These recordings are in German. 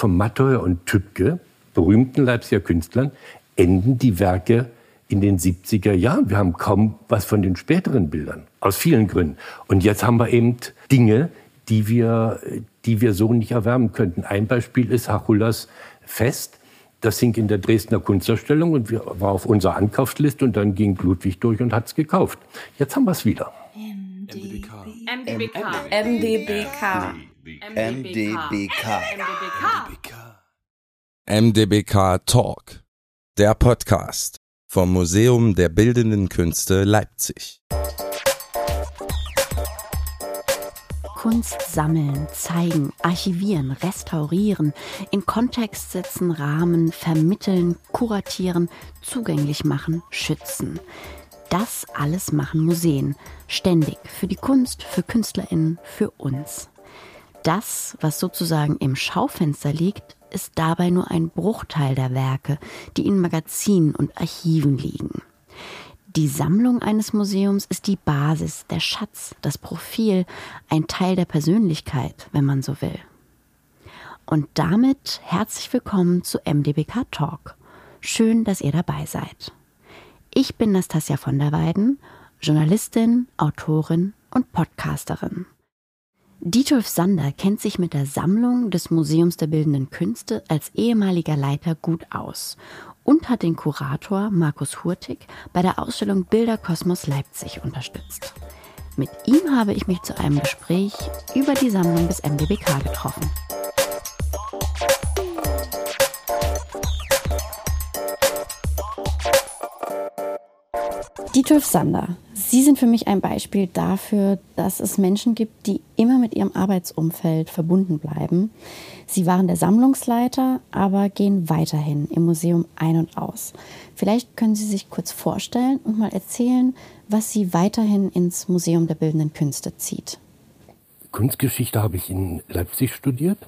von Matteuer und Tübke, berühmten Leipziger Künstlern, enden die Werke in den 70er Jahren. Wir haben kaum was von den späteren Bildern, aus vielen Gründen. Und jetzt haben wir eben Dinge, die wir, die wir so nicht erwärmen könnten. Ein Beispiel ist Hachullas Fest. Das hing in der Dresdner Kunstausstellung und war auf unserer Ankaufsliste und dann ging Ludwig durch und hat es gekauft. Jetzt haben wir es wieder. MDBK. MDBK. MDBK. MDBK. MDBK Talk. Der Podcast vom Museum der Bildenden Künste Leipzig. Kunst sammeln, zeigen, archivieren, restaurieren, in Kontext setzen, rahmen, vermitteln, kuratieren, zugänglich machen, schützen. Das alles machen Museen. Ständig. Für die Kunst, für KünstlerInnen, für uns. Das, was sozusagen im Schaufenster liegt, ist dabei nur ein Bruchteil der Werke, die in Magazinen und Archiven liegen. Die Sammlung eines Museums ist die Basis, der Schatz, das Profil, ein Teil der Persönlichkeit, wenn man so will. Und damit herzlich willkommen zu MDBK Talk. Schön, dass ihr dabei seid. Ich bin Nastasia von der Weiden, Journalistin, Autorin und Podcasterin. Dietolf Sander kennt sich mit der Sammlung des Museums der Bildenden Künste als ehemaliger Leiter gut aus und hat den Kurator Markus Hurtig bei der Ausstellung Bilderkosmos Leipzig unterstützt. Mit ihm habe ich mich zu einem Gespräch über die Sammlung des MDBK getroffen. Dietolf Sander, Sie sind für mich ein Beispiel dafür, dass es Menschen gibt, die immer mit ihrem Arbeitsumfeld verbunden bleiben. Sie waren der Sammlungsleiter, aber gehen weiterhin im Museum ein und aus. Vielleicht können Sie sich kurz vorstellen und mal erzählen, was Sie weiterhin ins Museum der Bildenden Künste zieht. Kunstgeschichte habe ich in Leipzig studiert.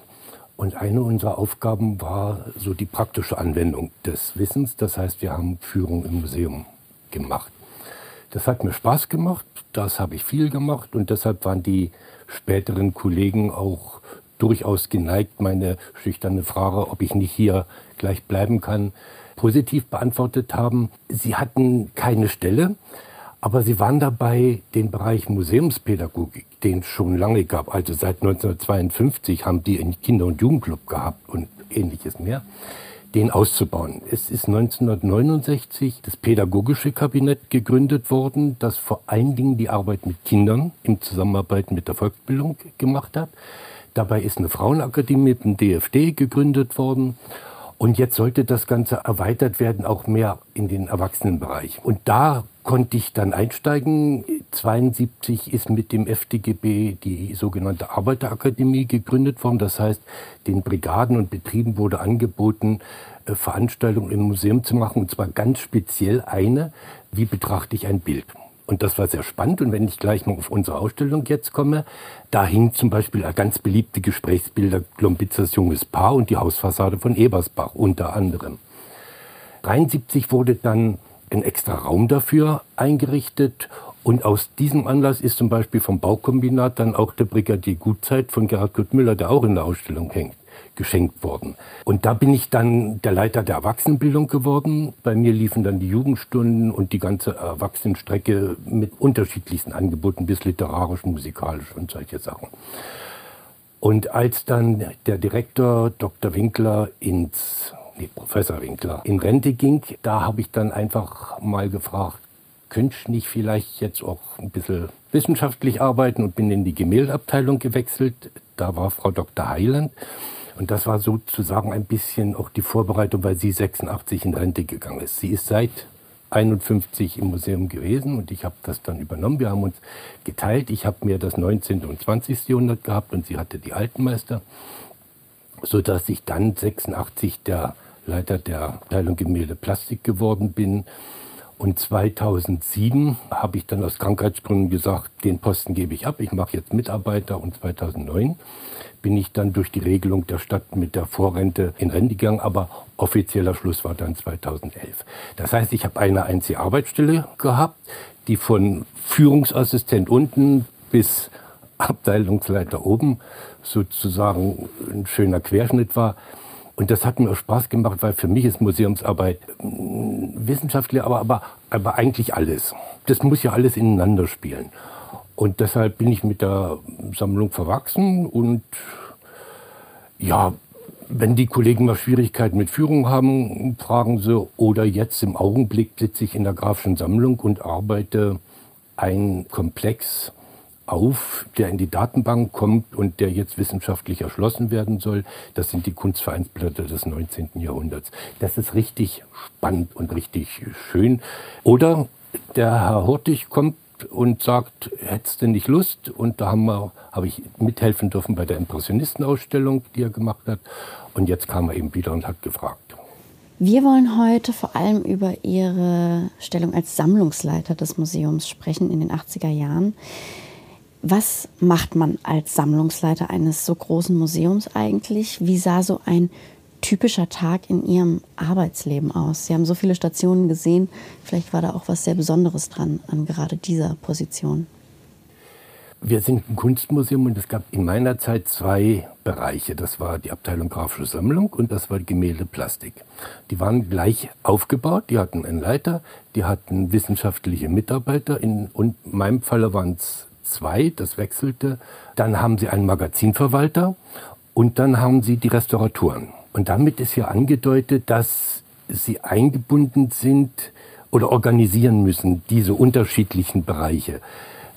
Und eine unserer Aufgaben war so die praktische Anwendung des Wissens. Das heißt, wir haben Führung im Museum gemacht. Das hat mir Spaß gemacht, das habe ich viel gemacht und deshalb waren die späteren Kollegen auch durchaus geneigt, meine schüchterne Frage, ob ich nicht hier gleich bleiben kann, positiv beantwortet haben. Sie hatten keine Stelle, aber sie waren dabei, den Bereich Museumspädagogik, den es schon lange gab, also seit 1952 haben die einen Kinder- und Jugendclub gehabt und ähnliches mehr den auszubauen. Es ist 1969 das pädagogische Kabinett gegründet worden, das vor allen Dingen die Arbeit mit Kindern im Zusammenarbeit mit der Volksbildung gemacht hat. Dabei ist eine Frauenakademie mit dem DFD gegründet worden. Und jetzt sollte das Ganze erweitert werden, auch mehr in den Erwachsenenbereich. Und da konnte ich dann einsteigen. 72 ist mit dem FDGB die sogenannte Arbeiterakademie gegründet worden. Das heißt, den Brigaden und Betrieben wurde angeboten, äh, Veranstaltungen im Museum zu machen. Und zwar ganz speziell eine, wie betrachte ich ein Bild. Und das war sehr spannend. Und wenn ich gleich mal auf unsere Ausstellung jetzt komme, da hing zum Beispiel ganz beliebte Gesprächsbilder Glombitzers junges Paar und die Hausfassade von Ebersbach unter anderem. 73 wurde dann ein extra Raum dafür eingerichtet. Und aus diesem Anlass ist zum Beispiel vom Baukombinat dann auch der Brigadier Gutzeit von Gerhard Kurt Müller, der auch in der Ausstellung hängt, geschenkt worden. Und da bin ich dann der Leiter der Erwachsenenbildung geworden. Bei mir liefen dann die Jugendstunden und die ganze Erwachsenenstrecke mit unterschiedlichsten Angeboten bis literarisch, musikalisch und solche Sachen. Und als dann der Direktor Dr. Winkler ins nee, Professor Winkler, in Rente ging, da habe ich dann einfach mal gefragt, könnte ich vielleicht jetzt auch ein bisschen wissenschaftlich arbeiten und bin in die Gemäldabteilung gewechselt. Da war Frau Dr. Heiland. Und das war sozusagen ein bisschen auch die Vorbereitung, weil sie 86 in Rente gegangen ist. Sie ist seit 51 im Museum gewesen und ich habe das dann übernommen. Wir haben uns geteilt. Ich habe mir das 19. und 20. Jahrhundert gehabt und sie hatte die Altenmeister, sodass ich dann 86 der Leiter der Abteilung Gemälde Plastik geworden bin. Und 2007 habe ich dann aus Krankheitsgründen gesagt, den Posten gebe ich ab, ich mache jetzt Mitarbeiter. Und 2009 bin ich dann durch die Regelung der Stadt mit der Vorrente in Rente gegangen, aber offizieller Schluss war dann 2011. Das heißt, ich habe eine einzige Arbeitsstelle gehabt, die von Führungsassistent unten bis Abteilungsleiter oben sozusagen ein schöner Querschnitt war. Und das hat mir auch Spaß gemacht, weil für mich ist Museumsarbeit mm, wissenschaftlich, aber, aber, aber eigentlich alles. Das muss ja alles ineinander spielen. Und deshalb bin ich mit der Sammlung verwachsen und ja, wenn die Kollegen mal Schwierigkeiten mit Führung haben, fragen sie. Oder jetzt im Augenblick sitze ich in der Grafischen Sammlung und arbeite ein Komplex auf, der in die Datenbank kommt und der jetzt wissenschaftlich erschlossen werden soll. Das sind die Kunstvereinsblätter des 19. Jahrhunderts. Das ist richtig spannend und richtig schön. Oder der Herr Hurtig kommt und sagt, hättest du nicht Lust? Und da haben wir, habe ich mithelfen dürfen bei der Impressionistenausstellung, die er gemacht hat. Und jetzt kam er eben wieder und hat gefragt. Wir wollen heute vor allem über Ihre Stellung als Sammlungsleiter des Museums sprechen in den 80er Jahren. Was macht man als Sammlungsleiter eines so großen Museums eigentlich? Wie sah so ein typischer Tag in Ihrem Arbeitsleben aus? Sie haben so viele Stationen gesehen. Vielleicht war da auch was sehr Besonderes dran an gerade dieser Position. Wir sind ein Kunstmuseum und es gab in meiner Zeit zwei Bereiche. Das war die Abteilung Grafische Sammlung und das war Gemälde Plastik. Die waren gleich aufgebaut, die hatten einen Leiter, die hatten wissenschaftliche Mitarbeiter. In, und in meinem Falle waren es zwei, das wechselte. Dann haben sie einen Magazinverwalter und dann haben sie die Restauratoren. Und damit ist ja angedeutet, dass sie eingebunden sind oder organisieren müssen, diese unterschiedlichen Bereiche.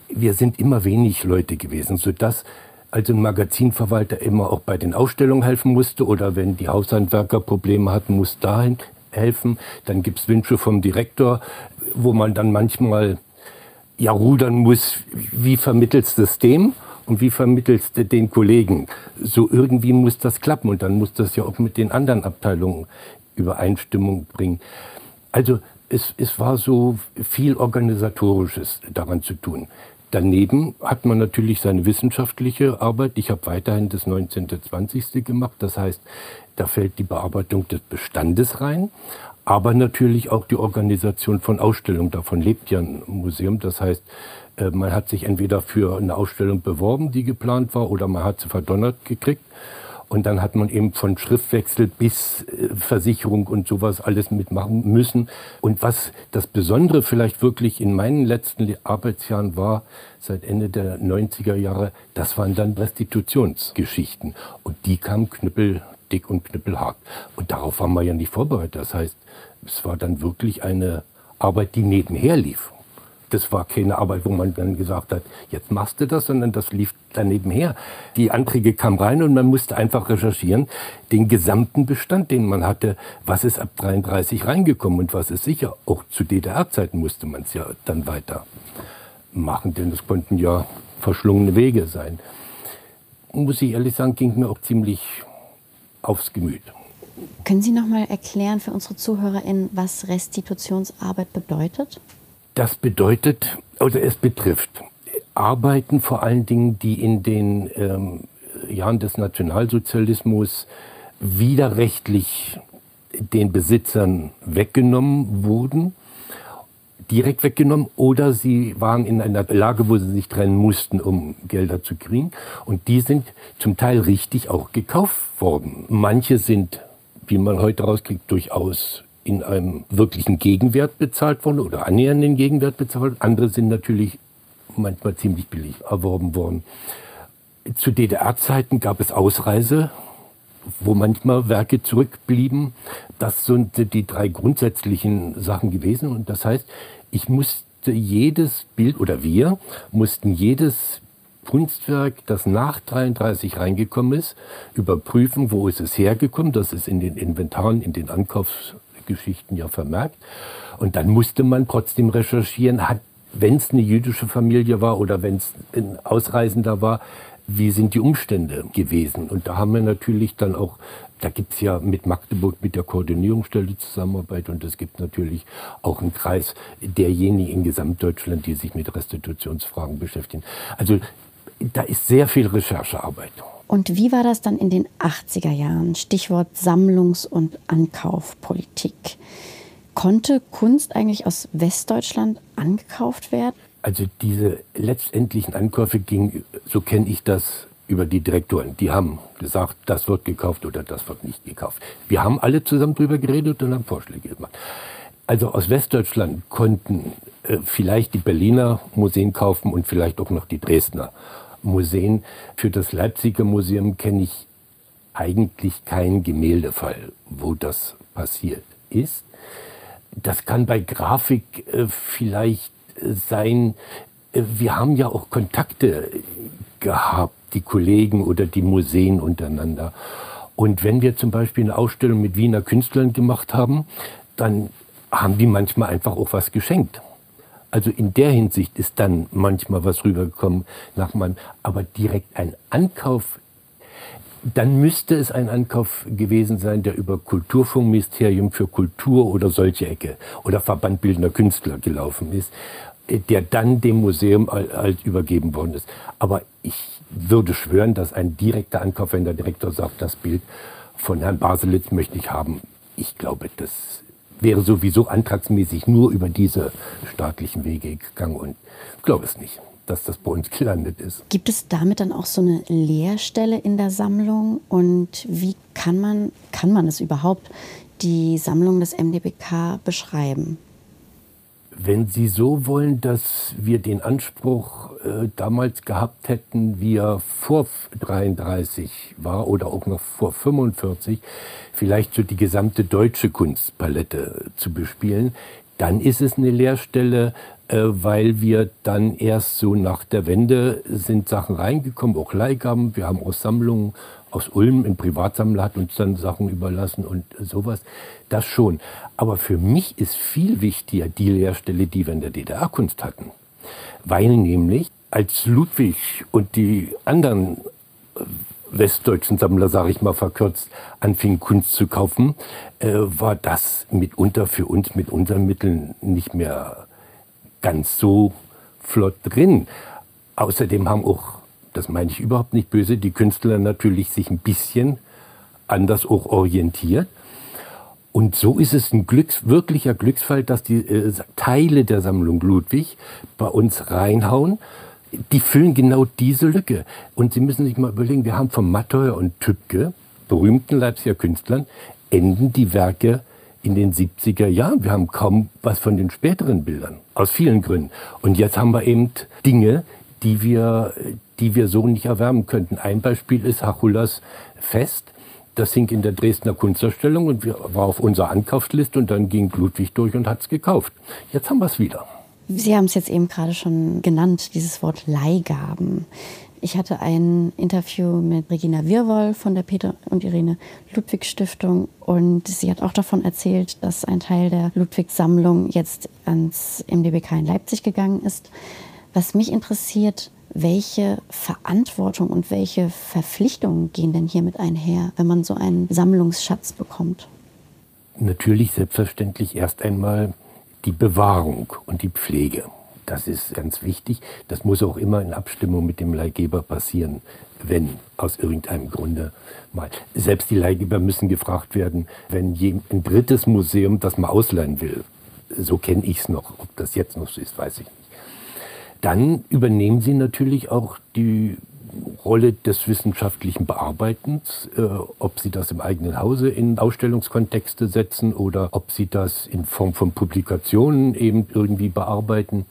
Wir sind immer wenig Leute gewesen, sodass also ein Magazinverwalter immer auch bei den Ausstellungen helfen musste oder wenn die Haushandwerker Probleme hatten, muss dahin helfen. Dann gibt's Wünsche vom Direktor, wo man dann manchmal ja rudern muss, wie vermittelst du das dem? und wie vermittelst du den Kollegen? So irgendwie muss das klappen und dann muss das ja auch mit den anderen Abteilungen Übereinstimmung bringen. Also es, es war so viel Organisatorisches daran zu tun. Daneben hat man natürlich seine wissenschaftliche Arbeit. Ich habe weiterhin das 19. 20. gemacht. Das heißt, da fällt die Bearbeitung des Bestandes rein, aber natürlich auch die Organisation von Ausstellungen. Davon lebt ja ein Museum. Das heißt, äh, man hat sich entweder für eine Ausstellung beworben, die geplant war, oder man hat sie verdonnert gekriegt. Und dann hat man eben von Schriftwechsel bis äh, Versicherung und sowas alles mitmachen müssen. Und was das Besondere vielleicht wirklich in meinen letzten Arbeitsjahren war, seit Ende der 90er Jahre, das waren dann Restitutionsgeschichten. Und die kamen knüppeldick und knüppelhart. Und darauf waren wir ja nicht vorbereitet. Das heißt, es war dann wirklich eine Arbeit, die nebenher lief das war keine Arbeit, wo man dann gesagt hat, jetzt machst du das, sondern das lief daneben her. Die Anträge kamen rein und man musste einfach recherchieren, den gesamten Bestand, den man hatte, was ist ab 33 reingekommen und was ist sicher. Auch zu DDR-Zeiten musste man es ja dann weiter machen, denn es konnten ja verschlungene Wege sein. Muss ich ehrlich sagen, ging mir auch ziemlich aufs Gemüt. Können Sie noch mal erklären für unsere ZuhörerInnen, was Restitutionsarbeit bedeutet? Das bedeutet, oder es betrifft Arbeiten vor allen Dingen, die in den ähm, Jahren des Nationalsozialismus widerrechtlich den Besitzern weggenommen wurden, direkt weggenommen, oder sie waren in einer Lage, wo sie sich trennen mussten, um Gelder zu kriegen. Und die sind zum Teil richtig auch gekauft worden. Manche sind, wie man heute rauskriegt, durchaus in einem wirklichen Gegenwert bezahlt worden oder annähernden Gegenwert bezahlt worden. Andere sind natürlich manchmal ziemlich billig erworben worden. Zu DDR-Zeiten gab es Ausreise, wo manchmal Werke zurückblieben. Das sind die drei grundsätzlichen Sachen gewesen. Und das heißt, ich musste jedes Bild oder wir mussten jedes Kunstwerk, das nach 33 reingekommen ist, überprüfen, wo ist es hergekommen. Das ist in den Inventaren, in den Ankaufs Geschichten ja vermerkt. Und dann musste man trotzdem recherchieren, wenn es eine jüdische Familie war oder wenn es ein Ausreisender war, wie sind die Umstände gewesen? Und da haben wir natürlich dann auch, da gibt es ja mit Magdeburg, mit der Koordinierungsstelle Zusammenarbeit und es gibt natürlich auch einen Kreis derjenigen in Gesamtdeutschland, die sich mit Restitutionsfragen beschäftigen. Also da ist sehr viel Recherchearbeit. Und wie war das dann in den 80er Jahren? Stichwort Sammlungs- und Ankaufpolitik. Konnte Kunst eigentlich aus Westdeutschland angekauft werden? Also diese letztendlichen Ankäufe gingen, so kenne ich das, über die Direktoren. Die haben gesagt, das wird gekauft oder das wird nicht gekauft. Wir haben alle zusammen drüber geredet und haben Vorschläge gemacht. Also aus Westdeutschland konnten äh, vielleicht die Berliner Museen kaufen und vielleicht auch noch die Dresdner Museen. Für das Leipziger Museum kenne ich eigentlich keinen Gemäldefall, wo das passiert ist. Das kann bei Grafik äh, vielleicht äh, sein. Äh, wir haben ja auch Kontakte gehabt, die Kollegen oder die Museen untereinander. Und wenn wir zum Beispiel eine Ausstellung mit Wiener Künstlern gemacht haben, dann haben die manchmal einfach auch was geschenkt. Also in der Hinsicht ist dann manchmal was rübergekommen nach meinem, aber direkt ein Ankauf, dann müsste es ein Ankauf gewesen sein, der über Kulturfondsministerium für Kultur oder solche Ecke oder Verband Bildender Künstler gelaufen ist, der dann dem Museum halt übergeben worden ist. Aber ich würde schwören, dass ein direkter Ankauf, wenn der Direktor sagt, das Bild von Herrn Baselitz möchte ich haben, ich glaube, das wäre sowieso antragsmäßig nur über diese staatlichen Wege gegangen und ich glaube es nicht, dass das bei uns gelandet ist. Gibt es damit dann auch so eine Leerstelle in der Sammlung und wie kann man, kann man es überhaupt, die Sammlung des MDBK beschreiben? Wenn Sie so wollen, dass wir den Anspruch äh, damals gehabt hätten, wie er vor 33 war oder auch noch vor 45, vielleicht so die gesamte deutsche Kunstpalette zu bespielen, dann ist es eine Leerstelle, weil wir dann erst so nach der Wende sind Sachen reingekommen, auch Leihgaben. Wir haben auch Sammlungen aus Ulm, ein Privatsammler hat uns dann Sachen überlassen und sowas. Das schon. Aber für mich ist viel wichtiger die Lehrstelle, die wir in der DDR-Kunst hatten. Weil nämlich als Ludwig und die anderen äh, westdeutschen Sammler, sage ich mal verkürzt, anfingen Kunst zu kaufen, äh, war das mitunter für uns mit unseren Mitteln nicht mehr ganz so flott drin. Außerdem haben auch das meine ich überhaupt nicht böse, die Künstler natürlich sich ein bisschen anders auch orientiert. Und so ist es ein Glücks, wirklicher Glücksfall, dass die äh, Teile der Sammlung Ludwig bei uns reinhauen. Die füllen genau diese Lücke. Und Sie müssen sich mal überlegen, wir haben von Matteuer und Tübke, berühmten Leipziger Künstlern, enden die Werke in den 70er Jahren. Wir haben kaum was von den späteren Bildern. Aus vielen Gründen. Und jetzt haben wir eben Dinge, die wir, die wir so nicht erwärmen könnten. Ein Beispiel ist Hachullas Fest. Das hing in der Dresdner Kunstausstellung und war auf unserer Ankaufsliste und dann ging Ludwig durch und hat es gekauft. Jetzt haben wir es wieder. Sie haben es jetzt eben gerade schon genannt, dieses Wort Leihgaben. Ich hatte ein Interview mit Regina Wirwoll von der Peter und Irene Ludwig Stiftung und sie hat auch davon erzählt, dass ein Teil der Ludwig Sammlung jetzt ans MDBK in Leipzig gegangen ist. Was mich interessiert, welche Verantwortung und welche Verpflichtungen gehen denn hiermit einher, wenn man so einen Sammlungsschatz bekommt? Natürlich selbstverständlich erst einmal die Bewahrung und die Pflege. Das ist ganz wichtig. Das muss auch immer in Abstimmung mit dem Leihgeber passieren, wenn aus irgendeinem Grunde mal. Selbst die Leihgeber müssen gefragt werden, wenn ein drittes Museum das mal ausleihen will. So kenne ich es noch. Ob das jetzt noch so ist, weiß ich nicht. Dann übernehmen Sie natürlich auch die Rolle des wissenschaftlichen Bearbeitens, äh, ob Sie das im eigenen Hause in Ausstellungskontexte setzen oder ob Sie das in Form von Publikationen eben irgendwie bearbeiten.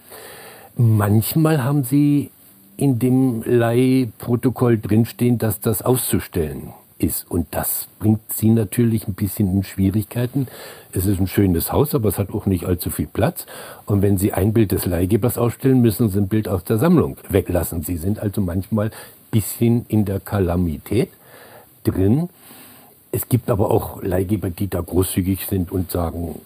Manchmal haben Sie in dem Leihprotokoll drinstehen, dass das auszustellen ist. Und das bringt sie natürlich ein bisschen in Schwierigkeiten. Es ist ein schönes Haus, aber es hat auch nicht allzu viel Platz. Und wenn Sie ein Bild des Leihgebers ausstellen, müssen Sie ein Bild aus der Sammlung weglassen. Sie sind also manchmal bisschen in der Kalamität drin. Es gibt aber auch Leihgeber, die da großzügig sind und sagen,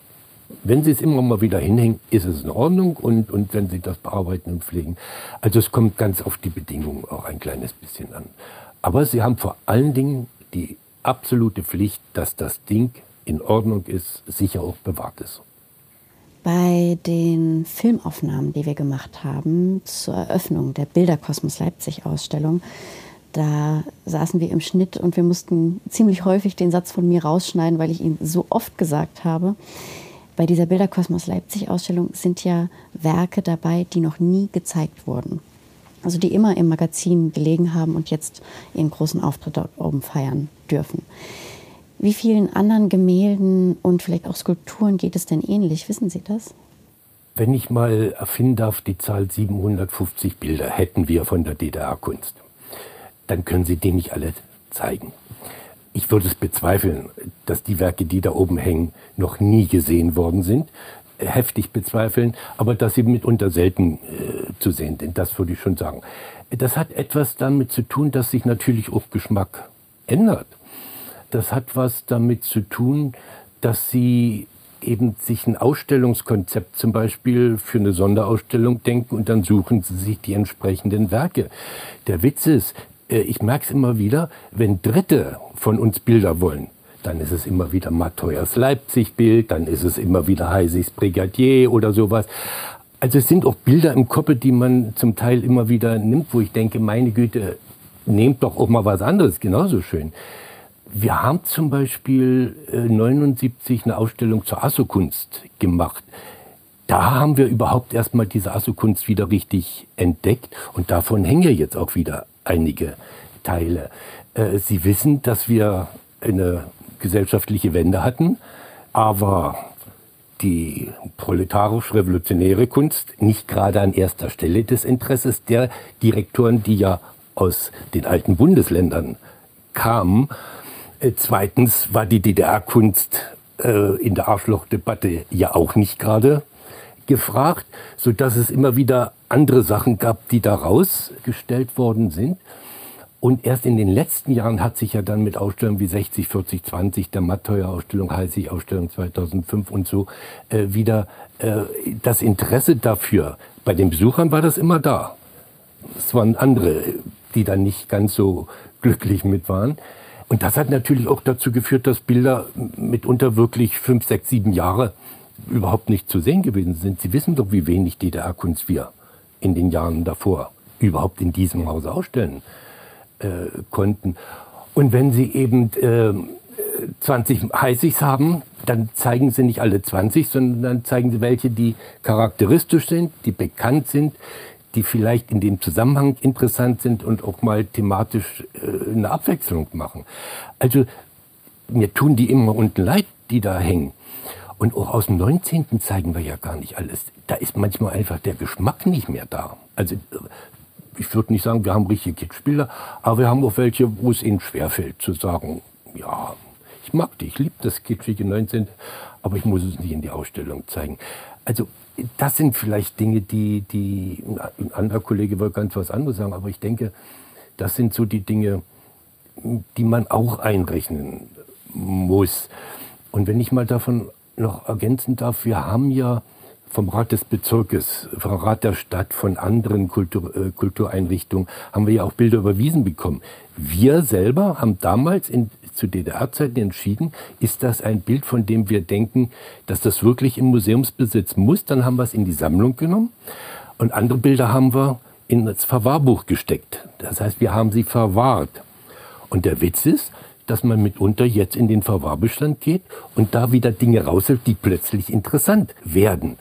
wenn Sie es immer mal wieder hinhängen, ist es in Ordnung und, und wenn Sie das bearbeiten und pflegen. Also es kommt ganz auf die Bedingungen auch ein kleines bisschen an. Aber Sie haben vor allen Dingen die absolute Pflicht, dass das Ding in Ordnung ist, sicher auch bewahrt ist. Bei den Filmaufnahmen, die wir gemacht haben zur Eröffnung der Bilderkosmos Leipzig Ausstellung, da saßen wir im Schnitt und wir mussten ziemlich häufig den Satz von mir rausschneiden, weil ich ihn so oft gesagt habe. bei dieser Bilderkosmos Leipzig Ausstellung sind ja Werke dabei, die noch nie gezeigt wurden. Also die immer im Magazin gelegen haben und jetzt ihren großen Auftritt dort oben feiern dürfen. Wie vielen anderen Gemälden und vielleicht auch Skulpturen geht es denn ähnlich? Wissen Sie das? Wenn ich mal erfinden darf, die Zahl 750 Bilder hätten wir von der DDR-Kunst, dann können Sie die nicht alle zeigen. Ich würde es bezweifeln, dass die Werke, die da oben hängen, noch nie gesehen worden sind. Heftig bezweifeln, aber dass sie mitunter selten äh, zu sehen sind, das würde ich schon sagen. Das hat etwas damit zu tun, dass sich natürlich auch Geschmack ändert. Das hat was damit zu tun, dass sie eben sich ein Ausstellungskonzept zum Beispiel für eine Sonderausstellung denken und dann suchen sie sich die entsprechenden Werke. Der Witz ist, äh, ich merke es immer wieder, wenn Dritte von uns Bilder wollen, dann ist es immer wieder Matthäus Leipzig-Bild, dann ist es immer wieder Heisigs Brigadier oder sowas. Also es sind auch Bilder im Kopf, die man zum Teil immer wieder nimmt, wo ich denke, meine Güte, nehmt doch auch mal was anderes, genauso schön. Wir haben zum Beispiel äh, 79 eine Ausstellung zur Assokunst gemacht. Da haben wir überhaupt erstmal diese Assokunst wieder richtig entdeckt und davon hängen ja jetzt auch wieder einige Teile. Äh, Sie wissen, dass wir eine gesellschaftliche Wende hatten, aber die proletarisch-revolutionäre Kunst nicht gerade an erster Stelle des Interesses der Direktoren, die ja aus den alten Bundesländern kamen. Äh, zweitens war die DDR-Kunst äh, in der Arschlochdebatte ja auch nicht gerade gefragt, so dass es immer wieder andere Sachen gab, die da rausgestellt worden sind. Und erst in den letzten Jahren hat sich ja dann mit Ausstellungen wie 60, 40, 20, der Mattheuer-Ausstellung, Heisig-Ausstellung 2005 und so, äh, wieder äh, das Interesse dafür. Bei den Besuchern war das immer da. Es waren andere, die dann nicht ganz so glücklich mit waren. Und das hat natürlich auch dazu geführt, dass Bilder mitunter wirklich fünf, sechs, sieben Jahre überhaupt nicht zu sehen gewesen sind. Sie wissen doch, wie wenig DDR-Kunst wir in den Jahren davor überhaupt in diesem Haus ausstellen äh, konnten. Und wenn Sie eben äh, 20 Heißigs haben, dann zeigen Sie nicht alle 20, sondern dann zeigen Sie welche, die charakteristisch sind, die bekannt sind, die vielleicht in dem Zusammenhang interessant sind und auch mal thematisch äh, eine Abwechslung machen. Also mir tun die immer unten leid, die da hängen. Und auch aus dem 19. zeigen wir ja gar nicht alles. Da ist manchmal einfach der Geschmack nicht mehr da. Also ich würde nicht sagen, wir haben richtige Kitschbilder, aber wir haben auch welche, wo es ihnen schwerfällt zu sagen, ja, ich mag die, ich liebe das kitschige 19., aber ich muss es nicht in die Ausstellung zeigen. Also das sind vielleicht Dinge, die, die ein anderer Kollege wollte ganz was anderes sagen, aber ich denke, das sind so die Dinge, die man auch einrechnen muss. Und wenn ich mal davon noch ergänzen darf, wir haben ja vom Rat des Bezirkes, vom Rat der Stadt, von anderen Kultur, äh, Kultureinrichtungen haben wir ja auch Bilder überwiesen bekommen. Wir selber haben damals in, zu DDR-Zeiten entschieden, ist das ein Bild, von dem wir denken, dass das wirklich im Museumsbesitz muss. Dann haben wir es in die Sammlung genommen. Und andere Bilder haben wir in das Verwahrbuch gesteckt. Das heißt, wir haben sie verwahrt. Und der Witz ist, dass man mitunter jetzt in den Verwahrbestand geht und da wieder Dinge raushält, die plötzlich interessant werden.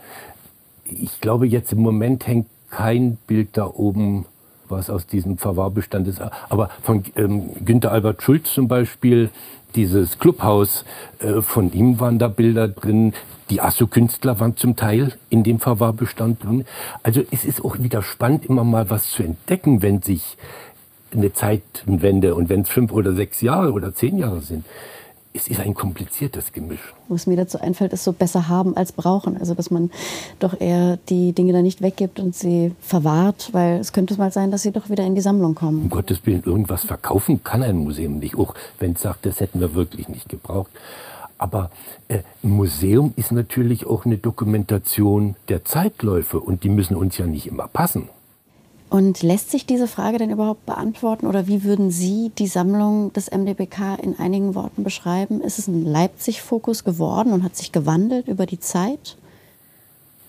Ich glaube, jetzt im Moment hängt kein Bild da oben, was aus diesem Verwahrbestand ist. Aber von ähm, Günter Albert Schulz zum Beispiel, dieses Clubhaus, äh, von ihm waren da Bilder drin. Die Asso-Künstler waren zum Teil in dem Verwahrbestand drin. Also es ist auch wieder spannend, immer mal was zu entdecken, wenn sich eine Zeitwende und wenn es fünf oder sechs Jahre oder zehn Jahre sind, es ist ein kompliziertes Gemisch. Was mir dazu einfällt, ist so besser haben als brauchen. Also dass man doch eher die Dinge da nicht weggibt und sie verwahrt, weil es könnte mal sein, dass sie doch wieder in die Sammlung kommen. Um Gottes Willen, irgendwas verkaufen kann ein Museum nicht, auch wenn es sagt, das hätten wir wirklich nicht gebraucht. Aber äh, ein Museum ist natürlich auch eine Dokumentation der Zeitläufe und die müssen uns ja nicht immer passen. Und lässt sich diese Frage denn überhaupt beantworten oder wie würden Sie die Sammlung des MDBK in einigen Worten beschreiben? Ist es ein Leipzig-Fokus geworden und hat sich gewandelt über die Zeit?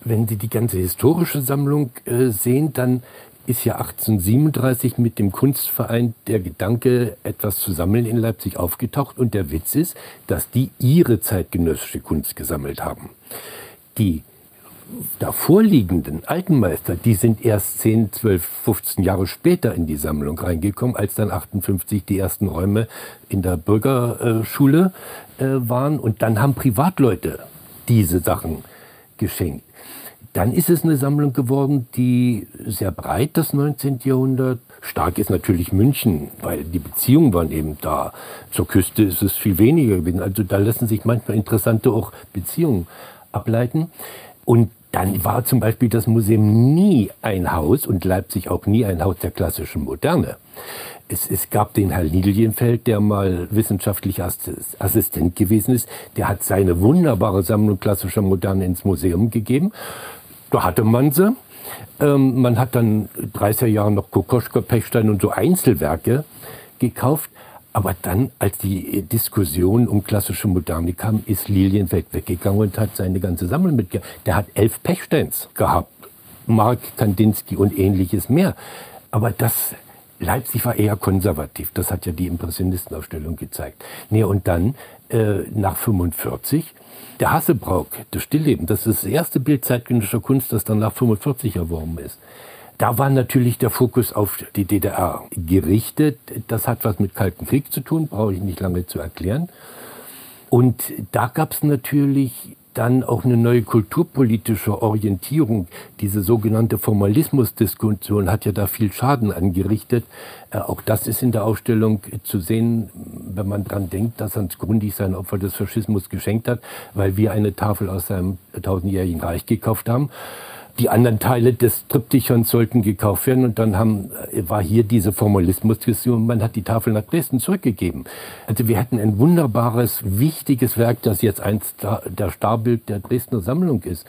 Wenn Sie die ganze historische Sammlung äh, sehen, dann ist ja 1837 mit dem Kunstverein der Gedanke, etwas zu sammeln in Leipzig aufgetaucht. Und der Witz ist, dass die ihre zeitgenössische Kunst gesammelt haben. Die davorliegenden alten Meister, die sind erst 10, 12, 15 Jahre später in die Sammlung reingekommen, als dann 58 die ersten Räume in der Bürgerschule äh, waren. Und dann haben Privatleute diese Sachen geschenkt. Dann ist es eine Sammlung geworden, die sehr breit das 19. Jahrhundert. Stark ist natürlich München, weil die Beziehungen waren eben da. Zur Küste ist es viel weniger gewesen. Also da lassen sich manchmal interessante auch Beziehungen ableiten. Und dann war zum Beispiel das Museum nie ein Haus und Leipzig auch nie ein Haus der klassischen Moderne. Es, es gab den Herrn Lilienfeld, der mal wissenschaftlicher Assistent gewesen ist. Der hat seine wunderbare Sammlung klassischer Moderne ins Museum gegeben. Da hatte man sie. Ähm, man hat dann 30er Jahre noch Kokoschka, Pechstein und so Einzelwerke gekauft. Aber dann, als die Diskussion um klassische Moderne kam, ist Lilienfeld weggegangen und hat seine ganze Sammlung mitgebracht. Der hat elf Pechsteins gehabt. Mark Kandinsky und ähnliches mehr. Aber das, Leipzig war eher konservativ. Das hat ja die Impressionistenausstellung gezeigt. Nee, und dann, äh, nach 45, der Hassebrauk, das Stillleben, das ist das erste Bild zeitgenössischer Kunst, das dann nach 45 erworben ist. Da war natürlich der Fokus auf die DDR gerichtet. Das hat was mit Kalten Krieg zu tun, brauche ich nicht lange zu erklären. Und da gab es natürlich dann auch eine neue kulturpolitische Orientierung. Diese sogenannte Formalismusdiskussion hat ja da viel Schaden angerichtet. Äh, auch das ist in der Ausstellung zu sehen, wenn man dran denkt, dass Hans Grundig sein Opfer des Faschismus geschenkt hat, weil wir eine Tafel aus seinem tausendjährigen Reich gekauft haben die anderen Teile des Triptychons sollten gekauft werden und dann haben, äh, war hier diese Formalismusdiskussion, man hat die Tafel nach Dresden zurückgegeben. Also wir hatten ein wunderbares, wichtiges Werk, das jetzt eins der Starbild der Dresdner Sammlung ist.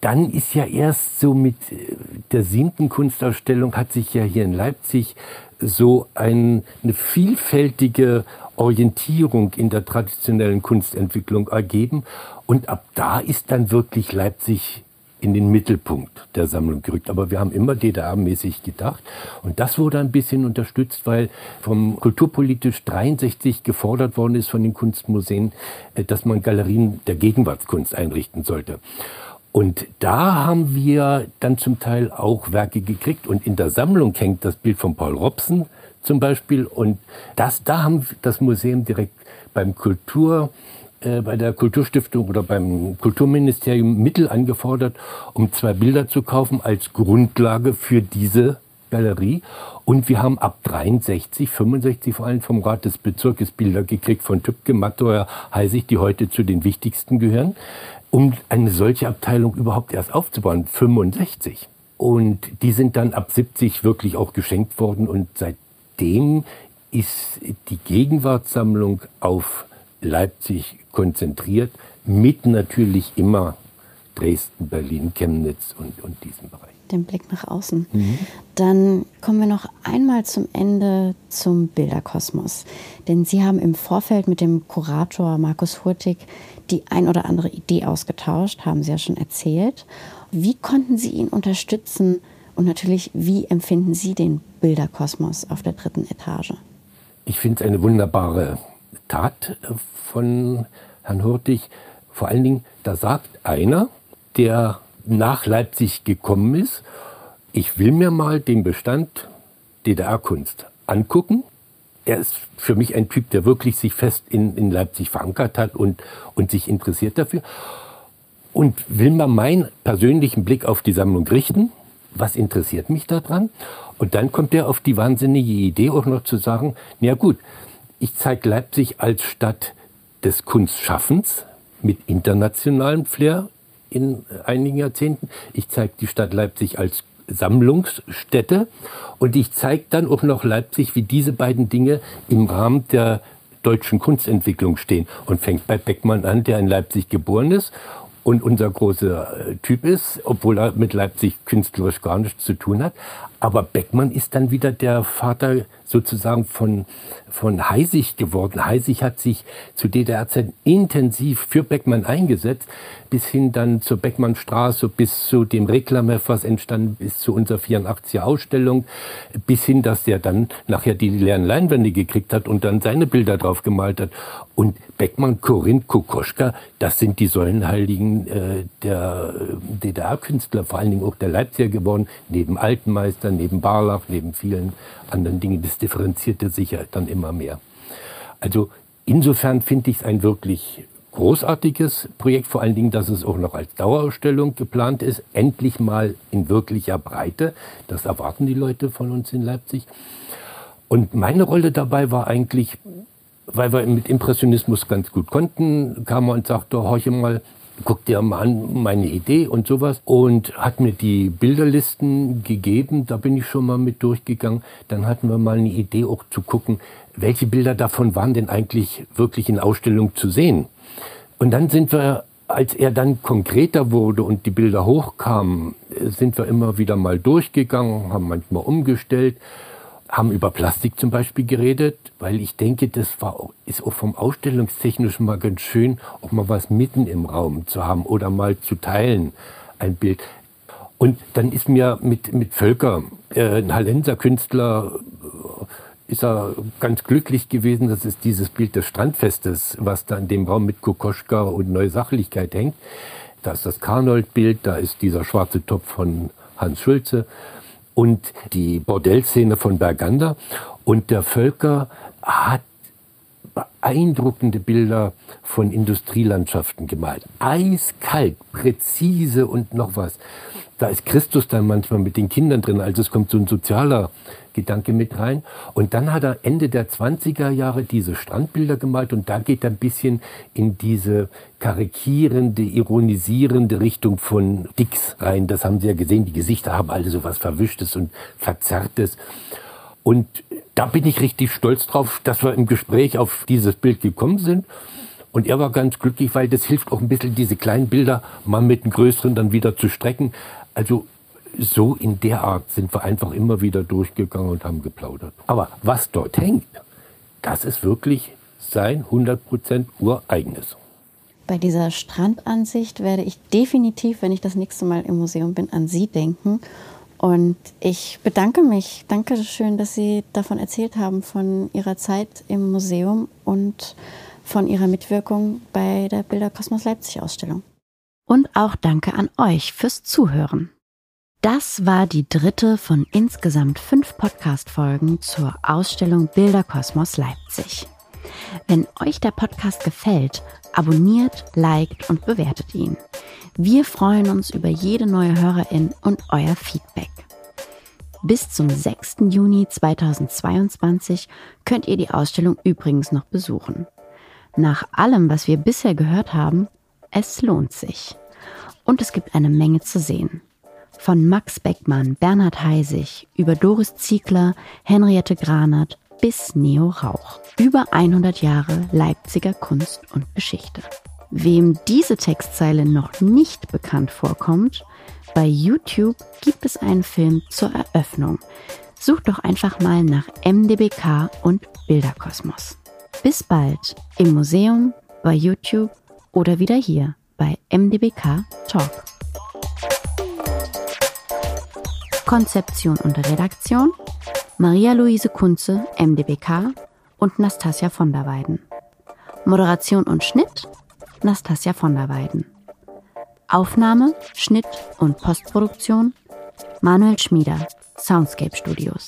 Dann ist ja erst so mit äh, der siebten Kunstausstellung hat sich ja hier in Leipzig so ein, eine vielfältige Orientierung in der traditionellen Kunstentwicklung ergeben. Und ab da ist dann wirklich Leipzig in den Mittelpunkt der Sammlung gerückt. Aber wir haben immer DDR-mäßig gedacht. Und das wurde ein bisschen unterstützt, weil vom Kulturpolitisch 63 gefordert worden ist von den Kunstmuseen, äh, dass man Galerien der Gegenwartskunst einrichten sollte. Und da haben wir dann zum Teil auch Werke gekriegt. Und in der Sammlung hängt das Bild von Paul Robson zum Beispiel. Und das, da haben das Museum direkt beim Kultur äh, bei der Kulturstiftung oder beim Kulturministerium Mittel angefordert, um zwei Bilder zu kaufen als Grundlage für diese Galerie. Und wir haben ab 63, 65 vor allem vom Rat des Bezirkes Bilder gekriegt von Tübke, Matteuer, Heisig, die heute zu den wichtigsten gehören, um eine solche Abteilung überhaupt erst aufzubauen. 65. Und die sind dann ab 70 wirklich auch geschenkt worden und seitdem ist die Gegenwartssammlung auf Leipzig konzentriert, mit natürlich immer Dresden, Berlin, Chemnitz und, und diesem Bereich. Den Blick nach außen. Mhm. Dann kommen wir noch einmal zum Ende zum Bilderkosmos. Denn Sie haben im Vorfeld mit dem Kurator Markus Hurtig die ein oder andere Idee ausgetauscht, haben Sie ja schon erzählt. Wie konnten Sie ihn unterstützen und natürlich, wie empfinden Sie den Bilderkosmos auf der dritten Etage? Ich finde es eine wunderbare Tat von Herrn Hurtig. Vor allen Dingen, da sagt einer, der nach Leipzig gekommen ist, ich will mir mal den Bestand DDR-Kunst angucken. Er ist für mich ein Typ, der wirklich sich fest in, in Leipzig verankert hat und, und sich interessiert dafür. Und will mal meinen persönlichen Blick auf die Sammlung richten. Was interessiert mich daran? Und dann kommt er auf die wahnsinnige Idee auch noch zu sagen, na gut, ich zeige Leipzig als Stadt des Kunstschaffens mit internationalem Flair in einigen Jahrzehnten. Ich zeige die Stadt Leipzig als Sammlungsstätte und ich zeige dann auch noch Leipzig, wie diese beiden Dinge im Rahmen der deutschen Kunstentwicklung stehen und fängt bei Beckmann an, der in Leipzig geboren ist und unser großer äh, Typ ist, obwohl er mit Leipzig künstlerisch gar nichts zu tun hat. Aber Beckmann ist dann wieder der Vater sozusagen von, von Heisig geworden. Heisig hat sich zu DDR-Zeiten intensiv für Beckmann eingesetzt, bis hin dann zur Beckmannstraße, bis zu dem Reklamheft, was entstanden bis zu unserer 84er Ausstellung, bis hin, dass der dann nachher die leeren Leinwände gekriegt hat und dann seine Bilder drauf gemalt hat. Und Beckmann, Korinth, Kokoschka, das sind die Säulenheiligen äh, der DDR-Künstler, vor allen Dingen auch der Leipziger geworden, neben Altenmeister, neben Barlach, neben vielen anderen Dingen. Das differenzierte sich ja dann immer mehr. Also insofern finde ich es ein wirklich großartiges Projekt, vor allen Dingen, dass es auch noch als Dauerausstellung geplant ist, endlich mal in wirklicher Breite. Das erwarten die Leute von uns in Leipzig. Und meine Rolle dabei war eigentlich, weil wir mit Impressionismus ganz gut konnten, kam er und sagte, horche mal, guck dir mal an meine Idee und sowas und hat mir die Bilderlisten gegeben, da bin ich schon mal mit durchgegangen. Dann hatten wir mal eine Idee auch zu gucken, welche Bilder davon waren denn eigentlich wirklich in Ausstellung zu sehen. Und dann sind wir, als er dann konkreter wurde und die Bilder hochkamen, sind wir immer wieder mal durchgegangen, haben manchmal umgestellt haben über Plastik zum Beispiel geredet, weil ich denke, das war, ist auch vom Ausstellungstechnischen mal ganz schön, auch mal was mitten im Raum zu haben oder mal zu teilen, ein Bild. Und dann ist mir mit, mit Völker, äh, ein Hallenser Künstler, äh, ist er ganz glücklich gewesen, das ist dieses Bild des Strandfestes, was da in dem Raum mit Kokoschka und Neue Sachlichkeit hängt. Da ist das Karnold-Bild, da ist dieser schwarze Topf von Hans Schulze und die Bordellszene von Bergander. Und der Völker hat beeindruckende Bilder von Industrielandschaften gemalt. Eiskalt, präzise und noch was da ist Christus dann manchmal mit den Kindern drin. Also es kommt so ein sozialer Gedanke mit rein. Und dann hat er Ende der 20er Jahre diese Strandbilder gemalt und da geht er ein bisschen in diese karikierende, ironisierende Richtung von Dix rein. Das haben Sie ja gesehen. Die Gesichter haben alle so was Verwischtes und Verzerrtes. Und da bin ich richtig stolz drauf, dass wir im Gespräch auf dieses Bild gekommen sind. Und er war ganz glücklich, weil das hilft auch ein bisschen, diese kleinen Bilder mal mit den größeren dann wieder zu strecken. Also so in der Art sind wir einfach immer wieder durchgegangen und haben geplaudert. Aber was dort hängt, das ist wirklich sein 100% ureigenes. Bei dieser Strandansicht werde ich definitiv, wenn ich das nächste Mal im Museum bin, an Sie denken. Und ich bedanke mich. Danke schön, dass Sie davon erzählt haben, von Ihrer Zeit im Museum und von Ihrer Mitwirkung bei der Bilderkosmos Leipzig Ausstellung. Und auch danke an euch fürs Zuhören. Das war die dritte von insgesamt fünf Podcast-Folgen zur Ausstellung Bilderkosmos Leipzig. Wenn euch der Podcast gefällt, abonniert, liked und bewertet ihn. Wir freuen uns über jede neue Hörerin und euer Feedback. Bis zum 6. Juni 2022 könnt ihr die Ausstellung übrigens noch besuchen. Nach allem, was wir bisher gehört haben, es lohnt sich. Und es gibt eine Menge zu sehen. Von Max Beckmann, Bernhard Heisig, über Doris Ziegler, Henriette Granert bis Neo Rauch. Über 100 Jahre Leipziger Kunst und Geschichte. Wem diese Textzeile noch nicht bekannt vorkommt, bei YouTube gibt es einen Film zur Eröffnung. Sucht doch einfach mal nach MDBK und Bilderkosmos. Bis bald im Museum, bei YouTube oder wieder hier bei MDBK Talk. Konzeption und Redaktion Maria-Luise Kunze, MDBK und Nastasia von der Weiden. Moderation und Schnitt Nastasia von der Weiden. Aufnahme, Schnitt und Postproduktion Manuel Schmieder, Soundscape Studios.